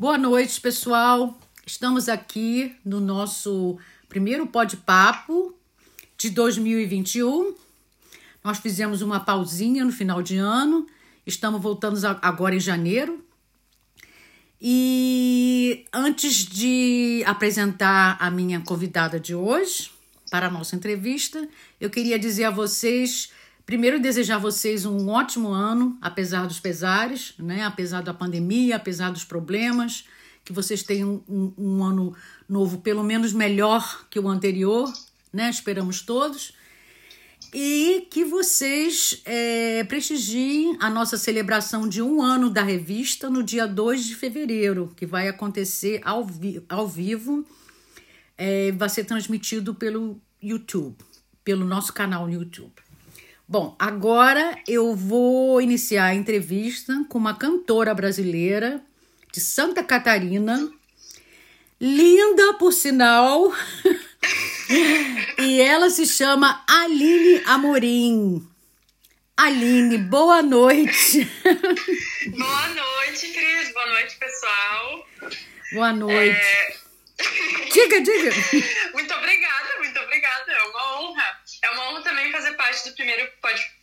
Boa noite, pessoal. Estamos aqui no nosso primeiro Papo de 2021. Nós fizemos uma pausinha no final de ano. Estamos voltando agora em janeiro. E antes de apresentar a minha convidada de hoje para a nossa entrevista, eu queria dizer a vocês Primeiro, desejar a vocês um ótimo ano, apesar dos pesares, né? apesar da pandemia, apesar dos problemas, que vocês tenham um, um ano novo pelo menos melhor que o anterior, né? Esperamos todos. E que vocês é, prestigiem a nossa celebração de um ano da revista no dia 2 de fevereiro, que vai acontecer ao, vi ao vivo, é, vai ser transmitido pelo YouTube, pelo nosso canal no YouTube. Bom, agora eu vou iniciar a entrevista com uma cantora brasileira de Santa Catarina, linda por sinal, e ela se chama Aline Amorim. Aline, boa noite. Boa noite, Cris. Boa noite, pessoal. Boa noite. É... Diga, diga. Muito obrigada, muito obrigada. É uma honra. É uma honra do primeiro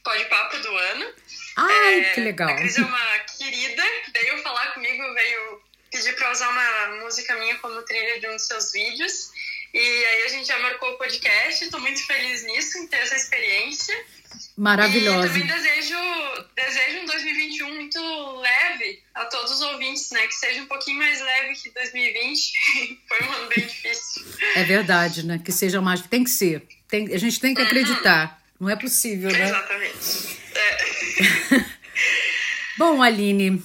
pod-papo do ano. Ai, é, que legal. A Cris é uma querida, veio falar comigo, veio pedir para usar uma música minha como trilha de um dos seus vídeos. E aí a gente já marcou o podcast, estou muito feliz nisso, em ter essa experiência. Maravilhosa. E também desejo, desejo um 2021 muito leve a todos os ouvintes, né? Que seja um pouquinho mais leve que 2020. Foi um ano bem difícil. É verdade, né? Que seja mais. Tem que ser. Tem, a gente tem que acreditar. Não é possível, né? Exatamente. É. Bom, Aline,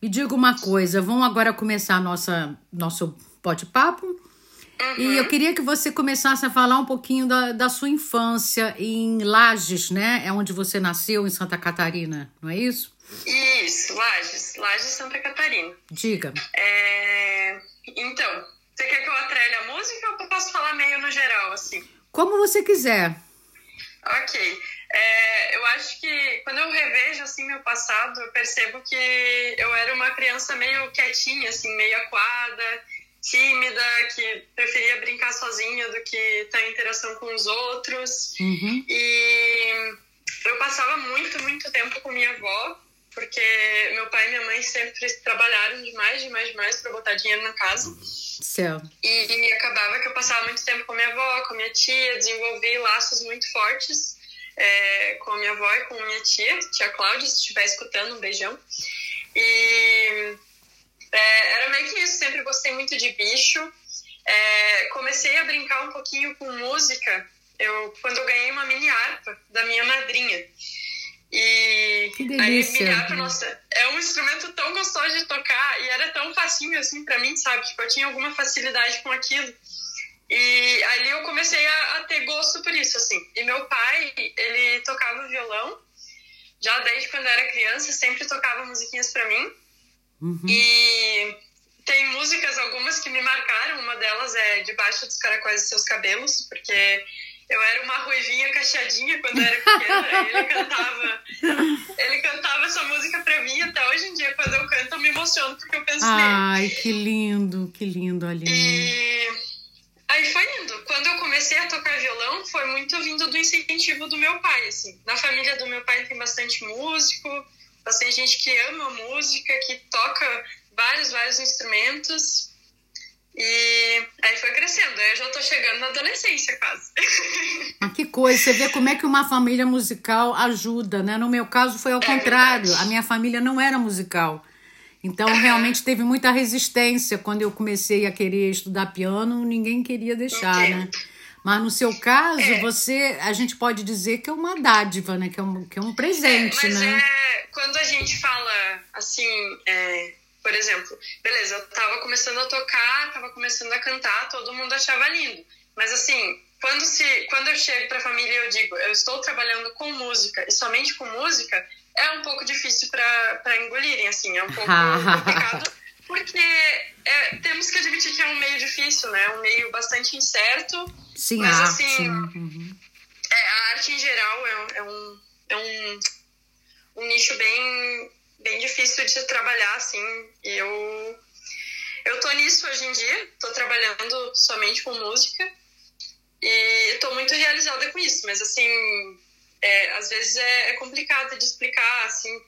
me diga uma coisa. Vamos agora começar nossa nosso bate-papo. Uhum. E eu queria que você começasse a falar um pouquinho da, da sua infância em Lages, né? É onde você nasceu, em Santa Catarina, não é isso? Isso, Lages. Lages, Santa Catarina. Diga. É... Então, você quer que eu atrelhe a música ou eu posso falar meio no geral, assim? Como você quiser. Ok. É, eu acho que quando eu revejo assim meu passado, eu percebo que eu era uma criança meio quietinha, assim, meio aquada, tímida, que preferia brincar sozinha do que estar em interação com os outros. Uhum. E eu passava muito, muito tempo com minha avó, porque meu pai e minha mãe sempre trabalharam demais, demais, demais para botar dinheiro na casa. Céu. E, e, acabava que eu passava muito tempo com minha avó, com minha tia, desenvolvi laços muito fortes é, com minha avó e com minha tia, tia Cláudia, se estiver escutando, um beijão. E é, era meio que isso, sempre gostei muito de bicho. É, comecei a brincar um pouquinho com música eu, quando eu ganhei uma mini harpa da minha madrinha. E que delícia. aí harpa, nossa, é um instrumento tão gostoso de tocar e era tão facinho assim para mim, sabe? Tipo, eu tinha alguma facilidade com aquilo. E ali eu comecei a, a, ter gosto por isso, assim. E meu pai, ele tocava violão, já desde quando eu era criança, sempre tocava musiquinhas para mim. Uhum. E tem músicas, algumas que me marcaram. Uma delas é Debaixo dos Caracóis dos Seus Cabelos, porque eu era uma ruivinha cacheadinha quando eu era pequena. ele cantava ele cantava essa música pra mim. Até hoje em dia, quando eu canto, eu me emociono, porque eu penso Ai, nele. Ai, que lindo, que lindo, Aline. E aí foi indo. Quando eu comecei a tocar violão, foi muito vindo do incentivo do meu pai, assim. Na família do meu pai tem bastante músico, bastante gente que ama música, que toca vários, vários instrumentos. E aí foi crescendo. Aí eu já tô chegando na adolescência quase. Ah, que coisa. Você vê como é que uma família musical ajuda, né? No meu caso foi ao é contrário. Verdade. A minha família não era musical. Então, realmente teve muita resistência quando eu comecei a querer estudar piano, ninguém queria deixar, Entendo. né? Mas no seu caso, é. você, a gente pode dizer que é uma dádiva, né? Que é um, que é um presente, é, mas né? É, quando a gente fala assim, é, por exemplo, beleza, eu tava começando a tocar, tava começando a cantar, todo mundo achava lindo. Mas assim, quando, se, quando eu chego pra família e eu digo, eu estou trabalhando com música e somente com música, é um pouco difícil para engolirem, assim, é um pouco complicado, porque é, temos que admitir que é um meio difícil, né? Um meio bastante incerto. Sim, mas a assim, arte. Uhum. É, a arte em geral é, é, um, é um, um nicho bem, bem difícil de trabalhar, assim. E eu eu tô nisso hoje em dia, tô trabalhando somente com música e tô muito realizada com isso, mas assim, é, às vezes é, é, complicado de explicar, assim,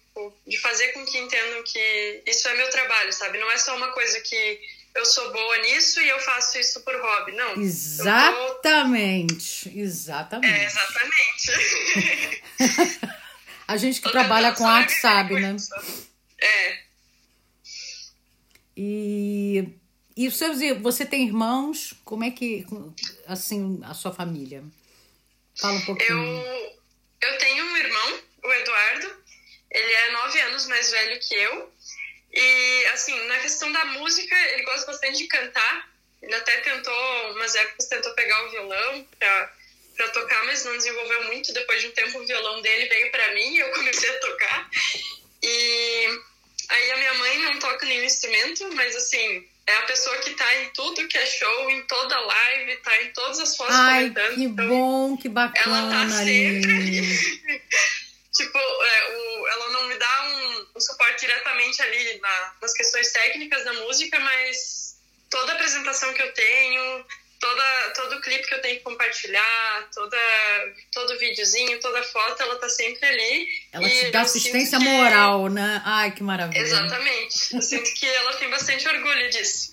de fazer com que entendam que isso é meu trabalho, sabe? Não é só uma coisa que eu sou boa nisso e eu faço isso por hobby, não. Exatamente, tô... exatamente. É, exatamente. A gente que trabalha com arte sabe, né? É. E, e seus, você tem irmãos? Como é que, assim, a sua família? Fala um pouquinho. Eu, eu tenho um irmão, o Eduardo. Ele é nove anos mais velho que eu. E, assim, na questão da música, ele gosta bastante de cantar. Ele até tentou, umas épocas, tentou pegar o violão pra, pra tocar, mas não desenvolveu muito. Depois de um tempo, o violão dele veio pra mim e eu comecei a tocar. E aí a minha mãe não toca nenhum instrumento, mas, assim, é a pessoa que tá em tudo que é show, em toda live, tá em todas as fotos Ai, comentando. Que então, bom, que bacana. Ela tá sempre. tipo, é, o, ela não me dá um, um suporte diretamente ali na, nas questões técnicas da música, mas toda apresentação que eu tenho, toda, todo clipe que eu tenho que compartilhar, toda, todo videozinho, toda foto, ela tá sempre ali. Ela te dá assistência moral, né? Ai, que maravilha. Exatamente. Eu sinto que ela tem bastante orgulho disso.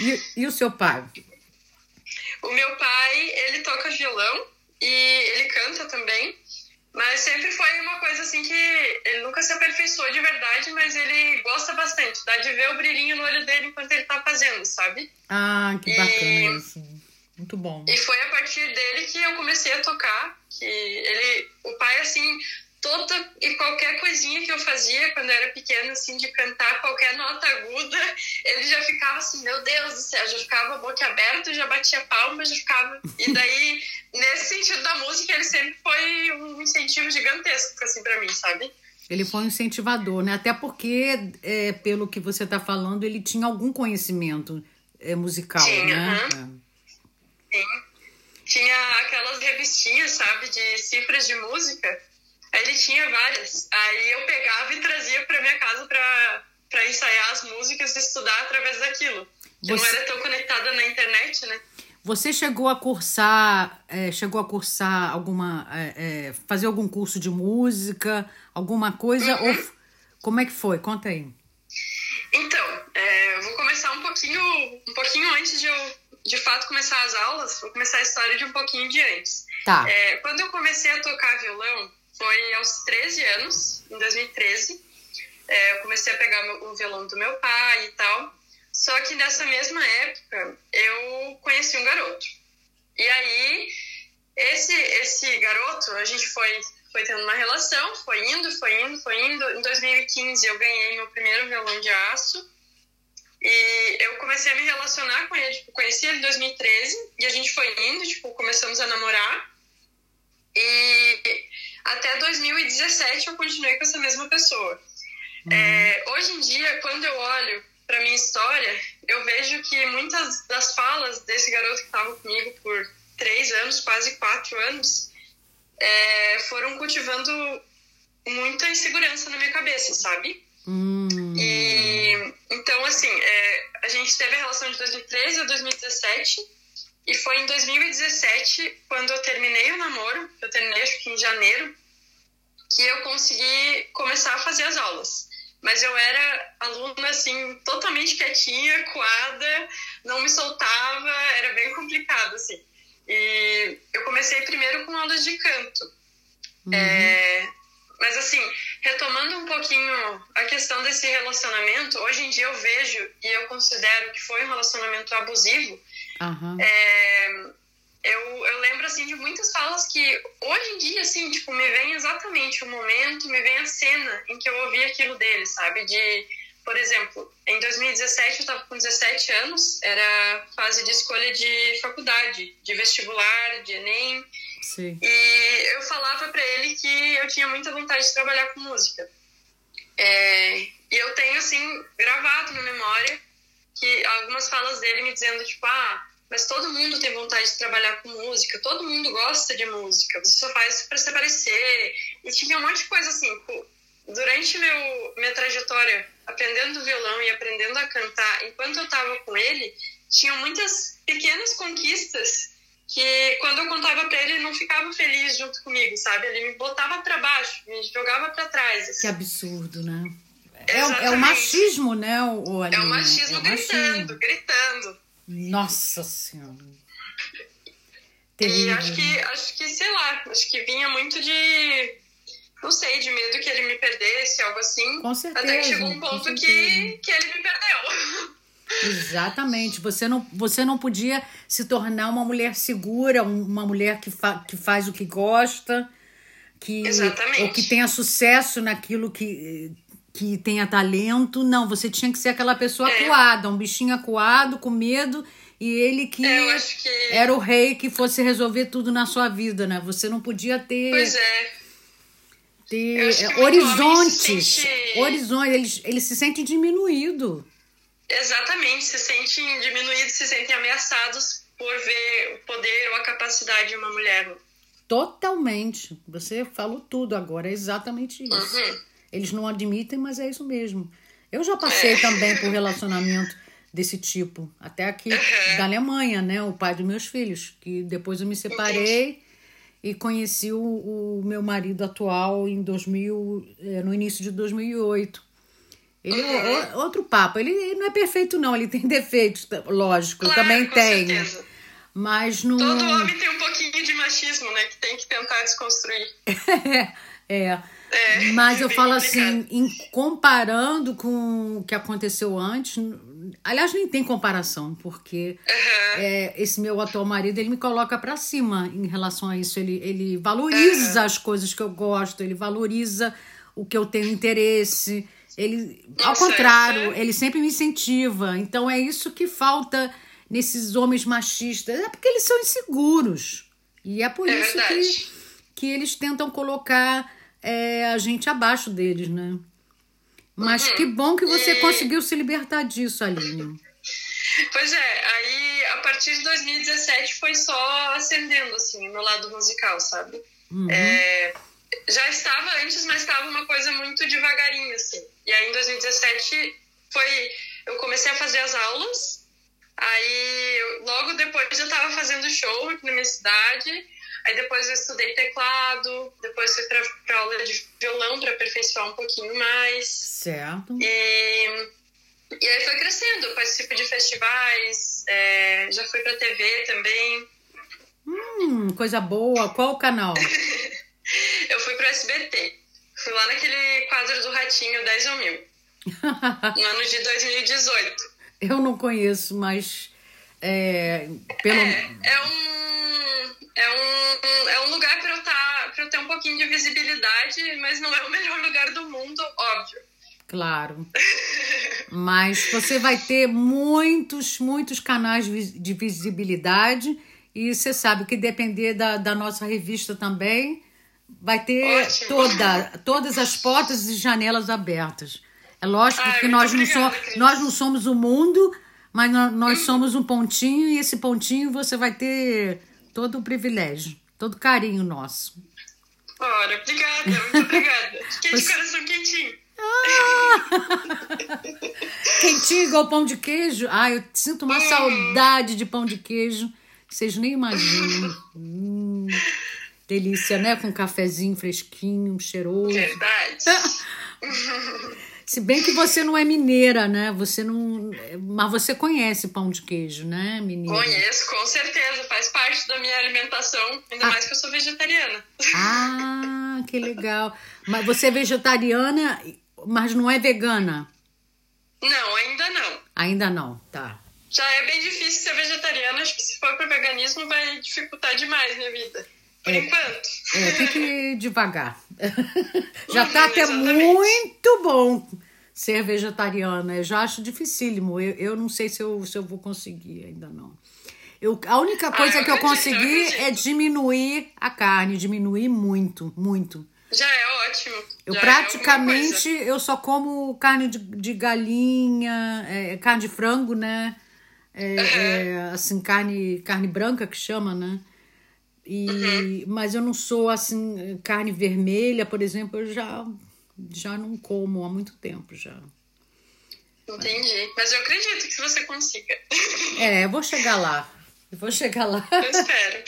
E, e o seu pai? O meu pai, ele toca violão e ele canta também. Mas sempre foi uma coisa assim que ele nunca se aperfeiçoou de verdade, mas ele gosta bastante. Dá de ver o brilhinho no olho dele enquanto ele tá fazendo, sabe? Ah, que bacana isso. Muito bom. E foi a partir dele que eu comecei a tocar. Que ele, o pai, assim, toda e qualquer coisinha que eu fazia quando eu era pequena, assim, de cantar qualquer nota aguda, ele já ficava assim, meu Deus do céu, já ficava a boca aberta, já batia palma, já ficava. E daí, nesse sentido da música, ele sempre foi um incentivo gigantesco, assim, pra mim, sabe? Ele foi um incentivador, né? Até porque, é, pelo que você está falando, ele tinha algum conhecimento é, musical, tinha, né? Uhum. Sim. Tinha aquelas revistinhas, sabe, de cifras de música ele tinha várias. Aí eu pegava e trazia para minha casa para ensaiar as músicas e estudar através daquilo. Você... Eu não era tão conectada na internet, né? Você chegou a cursar, é, chegou a cursar alguma, é, é, fazer algum curso de música, alguma coisa? Uhum. Ou como é que foi? Conta aí. Então, é, eu vou começar um pouquinho, um pouquinho antes de eu, de fato, começar as aulas. Vou começar a história de um pouquinho de antes. Tá. É, quando eu comecei a tocar violão, foi aos 13 anos, em 2013. É, eu comecei a pegar o violão do meu pai e tal. Só que nessa mesma época eu conheci um garoto. E aí, esse, esse garoto, a gente foi, foi tendo uma relação, foi indo, foi indo, foi indo. Em 2015 eu ganhei meu primeiro violão de aço. E eu comecei a me relacionar com ele, tipo, conheci ele em 2013 e a gente foi indo, tipo, começamos a namorar. E até 2017 eu continuei com essa mesma pessoa. Uhum. É, hoje em dia, quando eu olho para minha história, eu vejo que muitas das falas desse garoto que estava comigo por três anos, quase quatro anos, é, foram cultivando muita insegurança na minha cabeça, sabe? Uhum. E então, assim, é, a gente teve a relação de 2013 a 2017 e foi em 2017, quando eu terminei o namoro, eu terminei acho que em janeiro, que eu consegui começar a fazer as aulas. Mas eu era aluna, assim, totalmente quietinha, coada, não me soltava, era bem complicado, assim. E eu comecei primeiro com aulas de canto. Uhum. É, mas, assim, retomando um pouquinho a questão desse relacionamento, hoje em dia eu vejo e eu considero que foi um relacionamento abusivo, Uhum. É, eu, eu lembro, assim, de muitas falas que hoje em dia, assim, tipo, me vem exatamente o momento, me vem a cena em que eu ouvi aquilo dele, sabe? De, por exemplo, em 2017 eu tava com 17 anos, era fase de escolha de faculdade, de vestibular, de Enem. Sim. E eu falava para ele que eu tinha muita vontade de trabalhar com música. É, e eu tenho, assim, gravado na memória que algumas falas dele me dizendo, tipo, ah, mas todo mundo tem vontade de trabalhar com música, todo mundo gosta de música, você só faz para se aparecer. E tinha um monte de coisa assim. Durante meu, minha trajetória aprendendo violão e aprendendo a cantar, enquanto eu estava com ele, tinham muitas pequenas conquistas que quando eu contava para ele, ele não ficava feliz junto comigo, sabe? Ele me botava para baixo, me jogava para trás. Assim. Que absurdo, né? É, é, o machismo, né? O, o é o machismo é o gritando, machismo. gritando. Nossa Senhora. Terrível. E acho que, acho que, sei lá, acho que vinha muito de não sei, de medo que ele me perdesse, algo assim. Com certeza. Até que chegou um ponto que, que ele me perdeu. Exatamente. Você não, você não podia se tornar uma mulher segura, uma mulher que, fa, que faz o que gosta, que, Exatamente. ou que tenha sucesso naquilo que, que tenha talento. Não, você tinha que ser aquela pessoa é. acuada, um bichinho acuado, com medo. E ele que, é, que, era o rei que fosse resolver tudo na sua vida, né? Você não podia ter. Pois é ter horizontes. Sente... Horizontes, eles, eles se sentem diminuídos. Exatamente, se sentem diminuídos, se sentem ameaçados por ver o poder ou a capacidade de uma mulher. Totalmente. Você falou tudo agora, é exatamente isso. Uhum. Eles não admitem, mas é isso mesmo. Eu já passei também por relacionamento desse tipo, até aqui uhum. da Alemanha, né? O pai dos meus filhos, que depois eu me separei. E conheci o, o meu marido atual em 2000, é, no início de 2008. Ele é outro papo. Ele, ele, não é perfeito, não. Ele tem defeitos, lógico. Claro, também tenho. Certeza. Mas não. Todo homem tem um pouquinho de machismo, né? Que tem que tentar desconstruir. é. É, Mas eu falo assim, em, comparando com o que aconteceu antes, aliás, nem tem comparação, porque uhum. é, esse meu atual marido, ele me coloca para cima em relação a isso. Ele, ele valoriza uhum. as coisas que eu gosto, ele valoriza o que eu tenho interesse. Ele, Nossa, ao contrário, é... ele sempre me incentiva. Então é isso que falta nesses homens machistas. É porque eles são inseguros. E é por é isso que, que eles tentam colocar é, a gente abaixo deles, né? Mas uhum. que bom que você e... conseguiu se libertar disso, Aline. Pois é, aí a partir de 2017 foi só acendendo, assim, no lado musical, sabe? Uhum. É, já estava antes, mas estava uma coisa muito devagarinho, assim. E aí em 2017 foi. Eu comecei a fazer as aulas, aí logo depois eu estava fazendo show aqui na minha cidade. Aí depois eu estudei teclado, depois fui para aula de violão para aperfeiçoar um pouquinho mais. Certo. E, e aí foi crescendo, eu participo de festivais, é, já fui para TV também. Hum, coisa boa. Qual o canal? eu fui pro SBT. Fui lá naquele quadro do Ratinho 10 ou mil. no ano de 2018. Eu não conheço, mas é, pelo... é, é um é um, é um lugar para eu, tá, eu ter um pouquinho de visibilidade, mas não é o melhor lugar do mundo, óbvio. Claro. mas você vai ter muitos, muitos canais de visibilidade e você sabe que depender da, da nossa revista também, vai ter toda, todas as portas e janelas abertas. É lógico Ai, que nós não, so, nós não somos o mundo, mas nós, nós hum. somos um pontinho e esse pontinho você vai ter todo o privilégio, todo o carinho nosso. Ora, obrigada, muito obrigada. Fiquei de coração quentinho. Ah! quentinho igual pão de queijo. Ah, eu sinto uma hum. saudade de pão de queijo. Vocês nem imaginam. hum, delícia, né? Com um cafezinho fresquinho, cheiroso. Verdade. Se bem que você não é mineira, né? Você não. Mas você conhece pão de queijo, né, mineira? Conheço, com certeza. Faz parte da minha alimentação, ainda ah. mais que eu sou vegetariana. Ah, que legal. Mas você é vegetariana, mas não é vegana? Não, ainda não. Ainda não, tá. Já é bem difícil ser vegetariana. Acho que se for para veganismo vai dificultar demais minha vida. Por é, enquanto. É, tem que ir devagar. já tá até muito bom ser vegetariana. Eu já acho dificílimo. Eu, eu não sei se eu, se eu vou conseguir, ainda não. Eu, a única ah, coisa ah, que eu consegui eu é diminuir a carne, diminuir muito, muito. Já é ótimo. Eu é praticamente é eu só como carne de, de galinha, é, carne de frango, né? É, uhum. é, assim, carne, carne branca que chama, né? E, uhum. Mas eu não sou assim, carne vermelha, por exemplo, eu já, já não como há muito tempo já. Entendi. Mas eu acredito que você consiga. É, eu vou chegar lá. Eu vou chegar lá. Eu espero.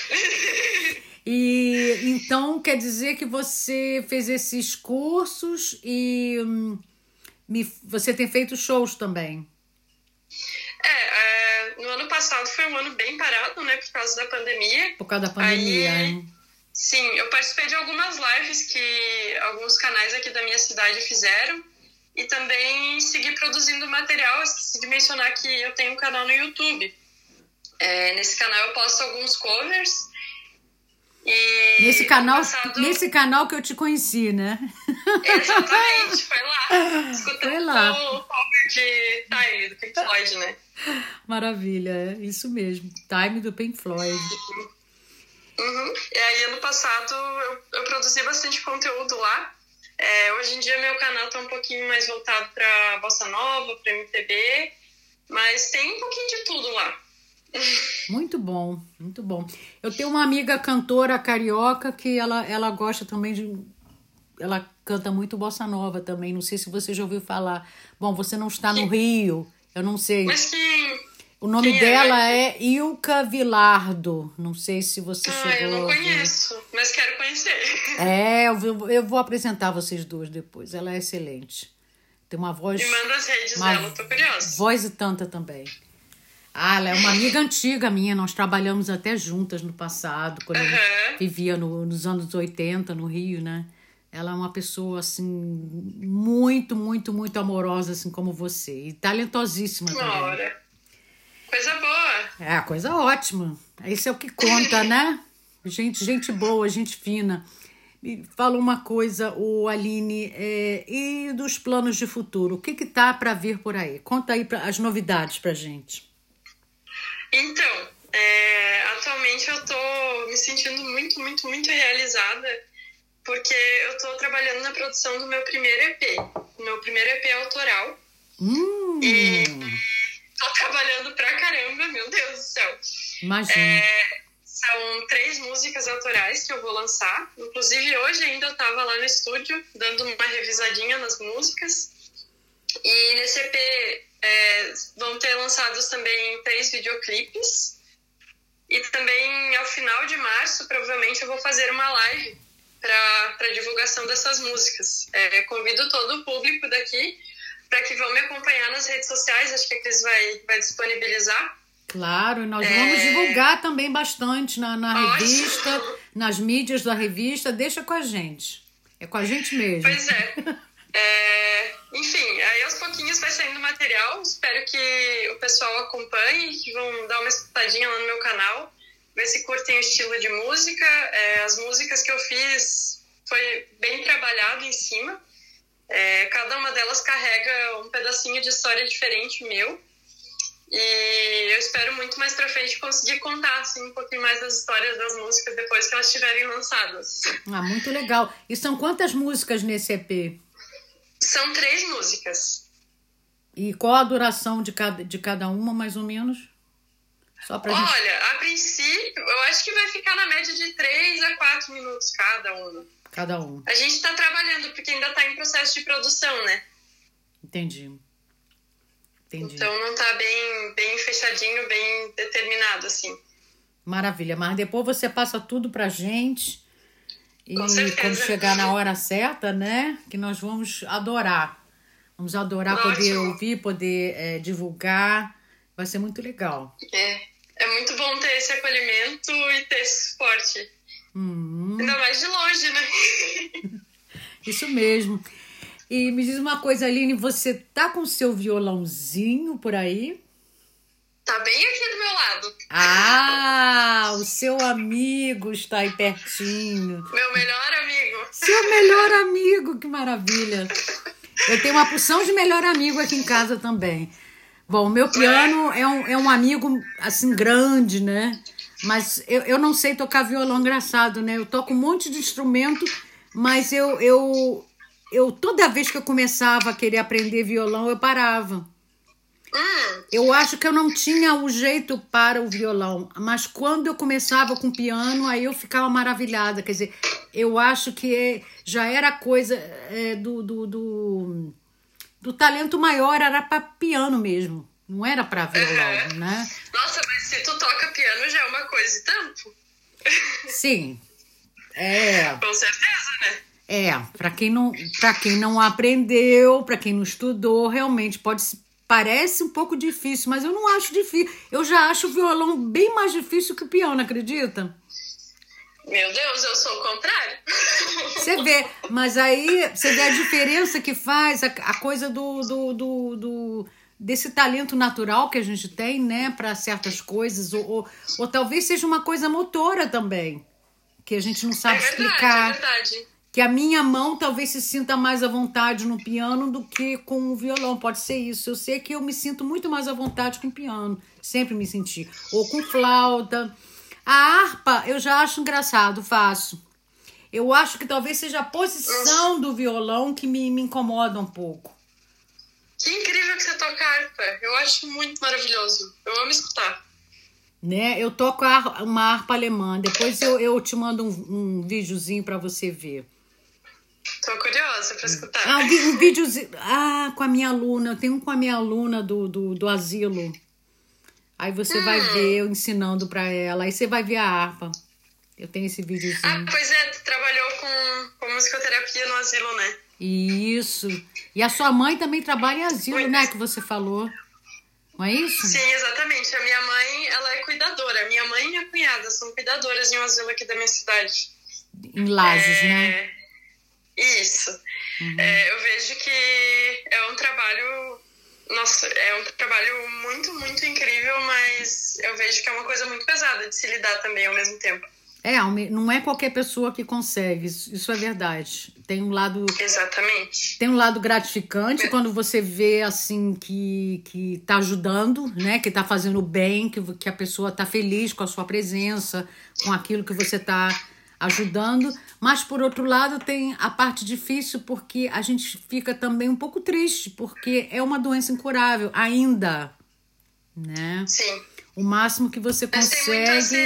E então quer dizer que você fez esses cursos e hum, me, você tem feito shows também. É, é, no ano passado foi um ano bem parado, né, por causa da pandemia. Por causa da pandemia. Aí, hein? sim, eu participei de algumas lives que alguns canais aqui da minha cidade fizeram e também segui produzindo material. Esqueci de mencionar que eu tenho um canal no YouTube. É, nesse canal eu posto alguns covers. E Nesse canal, passado- nesse canal que eu te conheci, né? Exatamente, foi lá. Escutando Foi lá. o cover de Time do Pink Floyd, né? Maravilha, é isso mesmo. Time do Pink Floyd. Uhum. E aí, ano passado, eu, eu produzi bastante conteúdo lá. É, hoje em dia, meu canal tá um pouquinho mais voltado pra bossa nova, pra MPB, mas tem um pouquinho de tudo lá. Muito bom, muito bom. Eu tenho uma amiga cantora carioca que ela, ela gosta também de. Ela canta muito bossa nova também. Não sei se você já ouviu falar. Bom, você não está no Rio, eu não sei. Mas que. O nome é? dela é Ilka Vilardo. Não sei se você Ah, chegou eu não conheço, mas quero conhecer. É, eu vou, eu vou apresentar vocês duas depois. Ela é excelente. Tem uma voz. Me manda as redes Mas- dela, tô curiosa. Voz e tanta também. Ah, ela é uma amiga antiga minha, nós trabalhamos até juntas no passado, quando eu Aham. vivia no- nos anos 80 no Rio, né? Ela é uma pessoa, assim, muito, muito, muito amorosa, assim como você. E talentosíssima Uma também. hora. Coisa boa. É, coisa ótima. Isso é o que conta, né? Gente, gente boa, gente fina. Me fala uma coisa, o Aline, é, e dos planos de futuro? O que que tá para vir por aí? Conta aí pra, as novidades pra gente. Então, é, atualmente eu tô me sentindo muito, muito, muito realizada porque eu tô trabalhando na produção do meu primeiro EP, meu primeiro EP autoral. Hum, Tô trabalhando pra caramba, meu Deus do céu. imagina. É, são três músicas autorais que eu vou lançar. Inclusive, hoje ainda eu tava lá no estúdio dando uma revisadinha nas músicas. E nesse EP é, vão ter lançados também três videoclipes. E também ao final de março, provavelmente, eu vou fazer uma live para divulgação dessas músicas. É, convido todo o público daqui para que vão me acompanhar nas redes sociais. Acho que a Cris vai, vai disponibilizar. Claro, nós vamos divulgar também bastante na, na revista, nas mídias da revista. Deixa com a gente. É com a gente mesmo. Pois é. É, enfim, aí aos pouquinhos vai saindo material. Espero que o pessoal acompanhe, que vão dar uma escutadinha lá no meu canal, ver se curtem o estilo de música. É, as músicas que eu fiz foi bem trabalhado em cima. É, cada uma delas carrega um pedacinho de história diferente meu. E eu espero muito mais pra frente conseguir contar assim, um pouquinho mais das histórias das músicas depois que elas estiverem lançadas. Ah, muito legal. E são quantas músicas nesse EP? São três músicas. E qual a duração de cada, de cada uma, mais ou menos? Só pra gente. Olha, a princípio, eu acho que vai ficar na média de 3 a 4 minutos cada uma. Cada um. A gente tá trabalhando, porque ainda tá em processo de produção, né? Entendi. Entendi. Então não tá bem, bem fechadinho, bem determinado, assim. Maravilha. Mas depois você passa tudo pra gente. E quando chegar na hora certa, né? Que nós vamos adorar. Vamos adorar poder Ótimo. ouvir, poder eh, divulgar. Vai ser muito legal. É, é muito bom ter esse acolhimento e ter esse suporte. Hum, Ainda mais de longe, né? isso mesmo. E me diz uma coisa, Aline, você tá com seu violãozinho por aí? Tá bem aqui do meu lado. Ah, o seu amigo está aí pertinho. Meu melhor amigo. Seu melhor amigo, que maravilha. Eu tenho uma porção de melhor amigo aqui em casa também. Bom, o meu piano é um, é um amigo, assim, grande, né? Mas eu, eu não sei tocar violão engraçado, né? Eu toco um monte de instrumento, mas eu, eu, eu toda vez que eu começava a querer aprender violão, eu parava. Eu acho que eu não tinha o jeito para o violão, mas quando eu começava com piano, aí eu ficava maravilhada. Quer dizer, eu acho que já era coisa é, do, do, do- do talento maior era para piano mesmo. Não era para violão, Uhum. né? Nossa, mas se tu toca piano já é uma coisa e tanto. Sim. É, Com certeza, né? é, para quem não, para quem não aprendeu, para quem não estudou, realmente pode se- parece um pouco difícil, mas eu não acho difícil. Eu já acho o violão bem mais difícil que o piano, acredita? Meu Deus, eu sou o contrário. Você vê, mas aí você vê a diferença que faz a, a coisa do, do, do, do- desse talento natural que a gente tem, né, para certas coisas, ou, ou, ou talvez seja uma coisa motora também, que a gente não É sabe verdade, explicar. é verdade. Que a minha mão talvez se sinta mais à vontade no piano do que com o violão. Pode ser isso. Eu sei que eu me sinto muito mais à vontade com o piano. Sempre me senti. Ou com flauta. A harpa eu já acho engraçado, faço. Eu acho que talvez seja a posição do violão que me, me incomoda um pouco. Que incrível que você toca harpa. Eu acho muito maravilhoso. Eu amo escutar. Né? Eu toco uma harpa alemã. Depois eu, eu te mando um, um videozinho para você ver. Tô curiosa pra escutar. Ah, um, videozinho. Ah, com a minha aluna. Eu tenho um com a minha aluna do, do, do asilo. Aí você vai ver eu ensinando pra ela. Aí você vai ver a harpa. Eu tenho esse Ah, videozinho. pois é, tu trabalhou com, com musicoterapia no asilo, né? Isso. E a sua mãe também trabalha em asilo, Pois né? é. Que você falou. Não é isso? Sim, exatamente. A minha mãe, ela é cuidadora. Minha mãe e minha cunhada são cuidadoras em um asilo aqui da minha cidade. Em Lages, né? É, Isso. É, eu vejo que é um trabalho. Nossa, é um trabalho muito, muito incrível, mas eu vejo que é uma coisa muito pesada de se lidar também ao mesmo tempo. É, não é qualquer pessoa que consegue. Isso é verdade. Tem um lado Exatamente. Tem um lado gratificante quando você vê assim que, que tá ajudando, né? Que tá fazendo bem, que, que a pessoa tá feliz com a sua presença, com aquilo que você tá ajudando. Mas por outro lado tem a parte difícil porque a gente fica também um pouco triste, porque é uma doença incurável ainda, né? Sim. O máximo que você consegue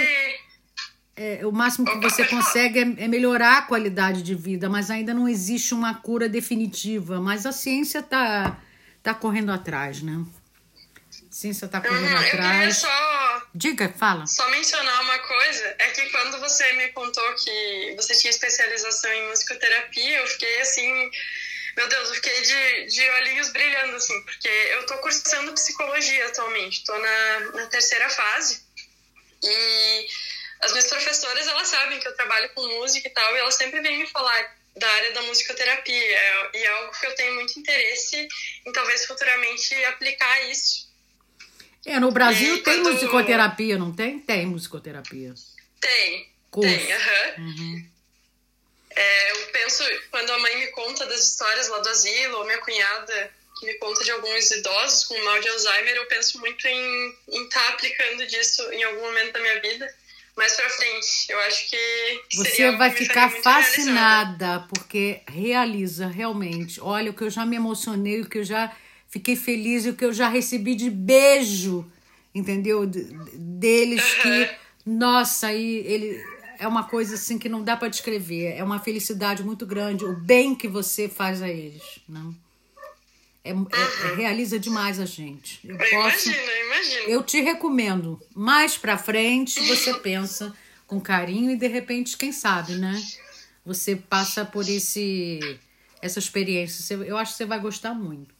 é, o máximo que você consegue é, é melhorar a qualidade de vida, mas ainda não existe uma cura definitiva. Mas a ciência tá, tá correndo atrás, né? A ciência tá correndo Uhum, eu queria atrás. Só, Diga, fala. só mencionar uma coisa: é que quando você me contou que você tinha especialização em musicoterapia, eu fiquei assim. Meu Deus, eu fiquei de, de olhinhos brilhando, assim, porque eu tô cursando psicologia atualmente, tô na, na terceira fase. E as minhas professoras, elas sabem que eu trabalho com música e tal, e elas sempre vêm me falar da área da musicoterapia. E é algo que eu tenho muito interesse em talvez futuramente aplicar isso. É, no Brasil tem quando- musicoterapia, não tem? Tem musicoterapia. Tem, Curso. tem, aham. Uhum. É, eu penso, quando a mãe me conta das histórias lá do asilo, ou minha cunhada que me conta de alguns idosos com mal de Alzheimer, eu penso muito em estar aplicando disso em algum momento da minha vida. Mais pra frente, eu acho que Você vai ficar muito realizada. fascinada, porque realiza realmente. Olha, o que eu já me emocionei, o que eu já fiquei feliz, e o que eu já recebi de beijo, entendeu? De- Deles que, nossa, aí ele é uma coisa assim que não dá para descrever. É uma felicidade muito grande, o bem que você faz a eles, não? É, é- realiza demais a gente. Eu Eu posso. imagino, eu imagino. Eu te recomendo. Mais pra frente, você pensa com carinho e de repente, quem sabe, né? Você passa por esse essa experiência. Eu acho que você vai gostar muito.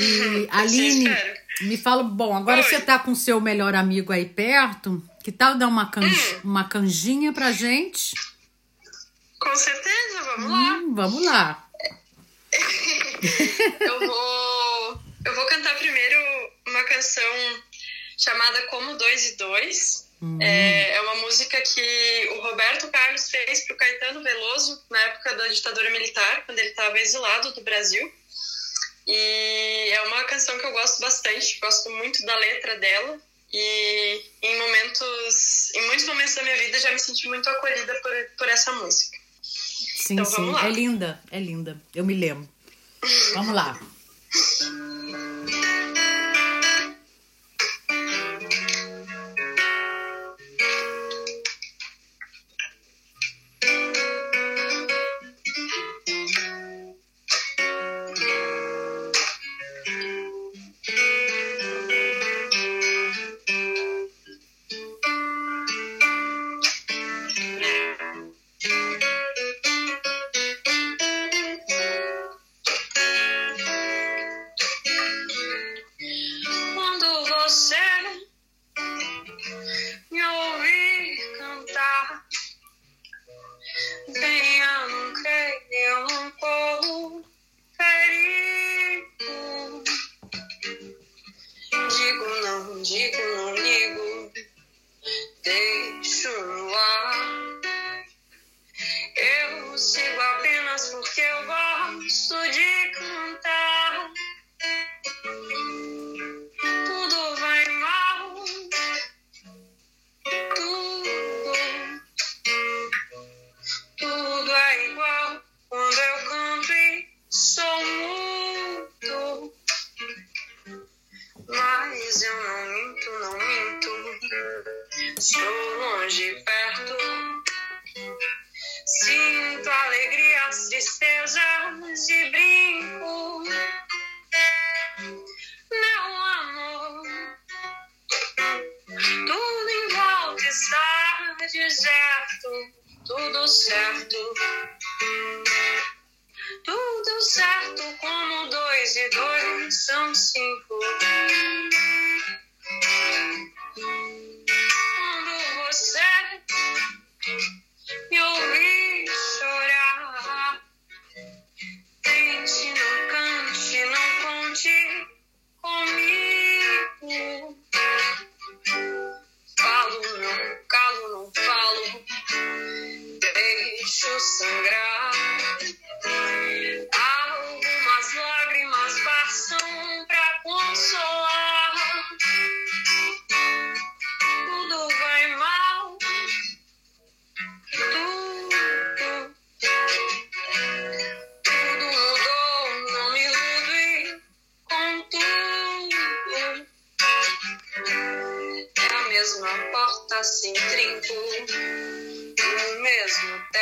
E Aline, espero. me fala, bom, agora Oi. você tá com seu melhor amigo aí perto. Que tal dar uma, canj- uma canjinha pra gente? Com certeza, vamos lá. Hum, vamos lá. Eu vou, eu vou cantar primeiro uma canção chamada Como Dois e Dois. É, é uma música que o Roberto Carlos fez para o Caetano Veloso na época da ditadura militar, quando ele estava exilado do Brasil. E é uma canção que eu gosto bastante, gosto muito da letra dela. E em momentos, em muitos momentos da minha vida já me senti muito acolhida por, por essa música. Sim, Então, sim. vamos lá. É linda, é linda. Eu me lembro. Vamos lá. está deserto, tudo certo. Tudo certo como dois e dois são cinco.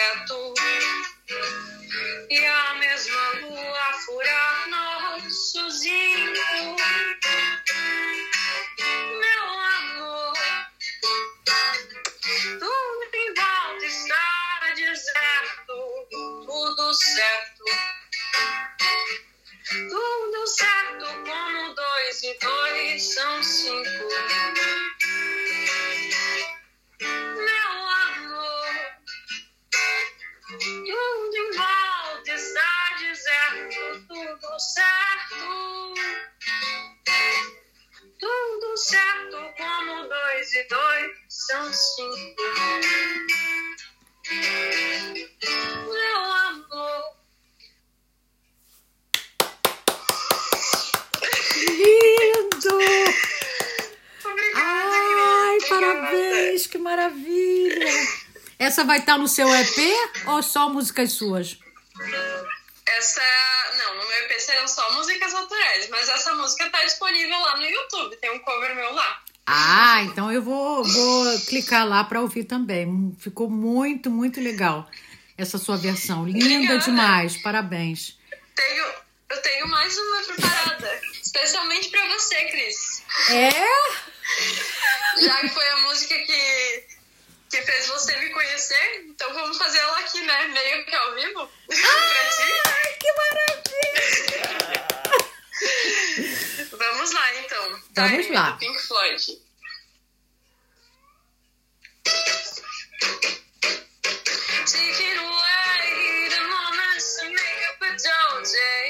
Mesmo teto. E a Essa vai estar no seu EP ou só músicas suas? Essa. Não, no meu EP serão só músicas autorais, mas essa música tá disponível lá no YouTube. Tem um cover meu lá. Ah, então eu vou, vou clicar lá para ouvir também. Ficou muito, muito legal essa sua versão. Linda Obrigada. demais, parabéns. Tenho, eu tenho mais uma preparada, especialmente pra você, Cris. É? Já que foi a música que, que fez você me conhecer, então vamos fazer ela aqui, né? Meio que ao vivo. pra ti. Ai, que maravilha! Vamos lá, então. Vamos Time, lá. Pink Floyd. Taking away the moments to make up a dull day.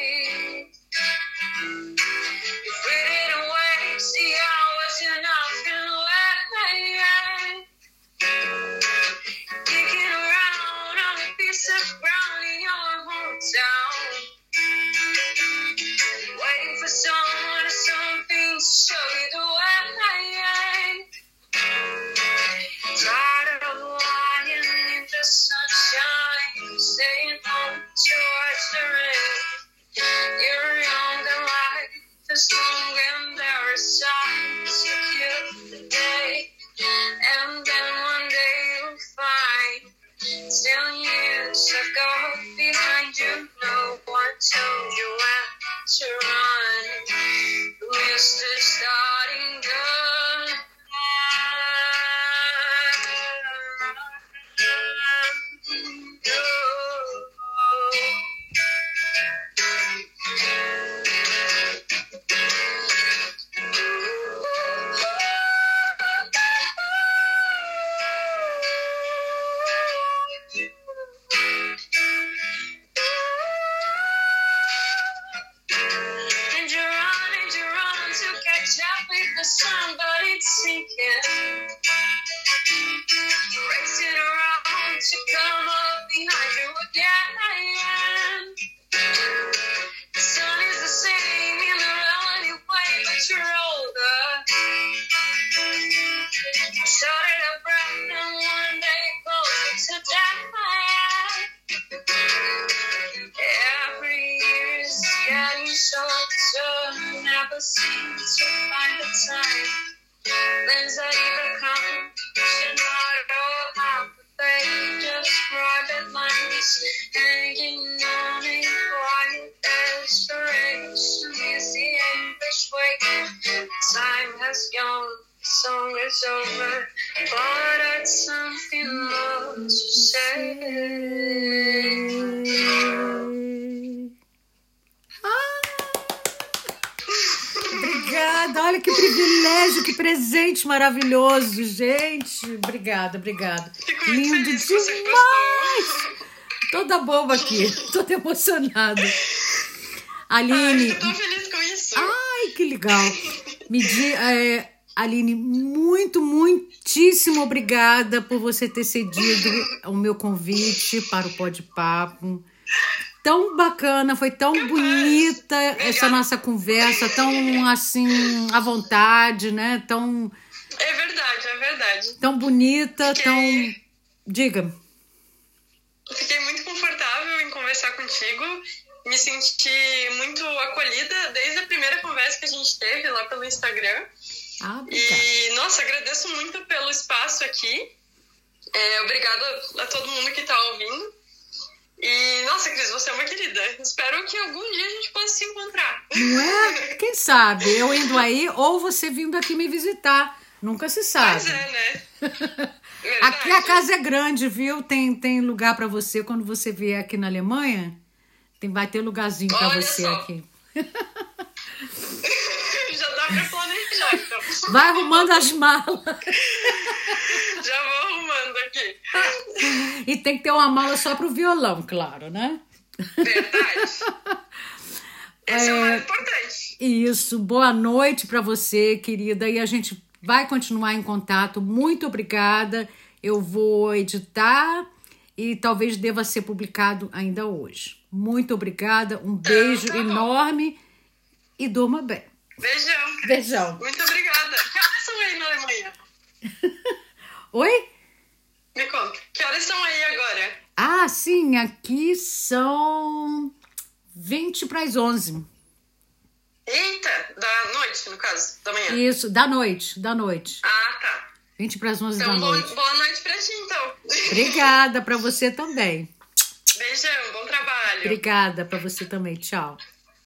Olha que privilégio, que presente maravilhoso, gente. Obrigada, obrigada. Lindo demais. Toda boba aqui, toda emocionada. Ai, Aline, eu tô feliz com isso. ai, que legal. Me di, é, Aline, muito, muitíssimo obrigada por você ter cedido o meu convite para o Pode Papo. Tão bacana, foi tão bonita essa nossa conversa, tão assim, à vontade, né? Tão, É verdade, é verdade. tão bonita, Fiquei- tão. Diga. Fiquei muito confortável em conversar contigo. Me senti muito acolhida desde a primeira conversa que a gente teve lá pelo Instagram. Ah. E, nossa, agradeço muito pelo espaço aqui. É, obrigada a todo mundo que tá ouvindo. E, nossa, Cris, você é uma querida. Espero que algum dia a gente possa se encontrar. Não é? Quem sabe? Eu indo aí ou você vindo aqui me visitar. Nunca se sabe. Pois é, né? Aqui a casa é grande, viu? Tem, tem lugar para você quando você vier aqui na Alemanha. Tem, vai ter lugarzinho para você só. aqui. Já dá pra planejar, então. Vai arrumando as malas. Já vou arrumando aqui. E tem que ter uma mala só pro violão, claro, né? Verdade. Esse é, o mais importante. Isso. Boa noite para você, querida. E a gente vai continuar em contato. Muito obrigada. Eu vou editar e talvez deva ser publicado ainda hoje. Muito obrigada. Um beijo tá bom. enorme e durma bem. Beijão. Cris. Beijão. Muito obrigada. Que horas são aí na Alemanha? Oi? Me conta. Que horas são aí agora? Ah, sim, aqui são 20 para as 11. Eita, da noite, no caso, da manhã. Isso, da noite, da noite. Ah, tá. 20 para as 11 Então, da boa, noite. boa noite pra ti, então. Obrigada para você também. Beijão, bom trabalho. Obrigada para você também. Tchau.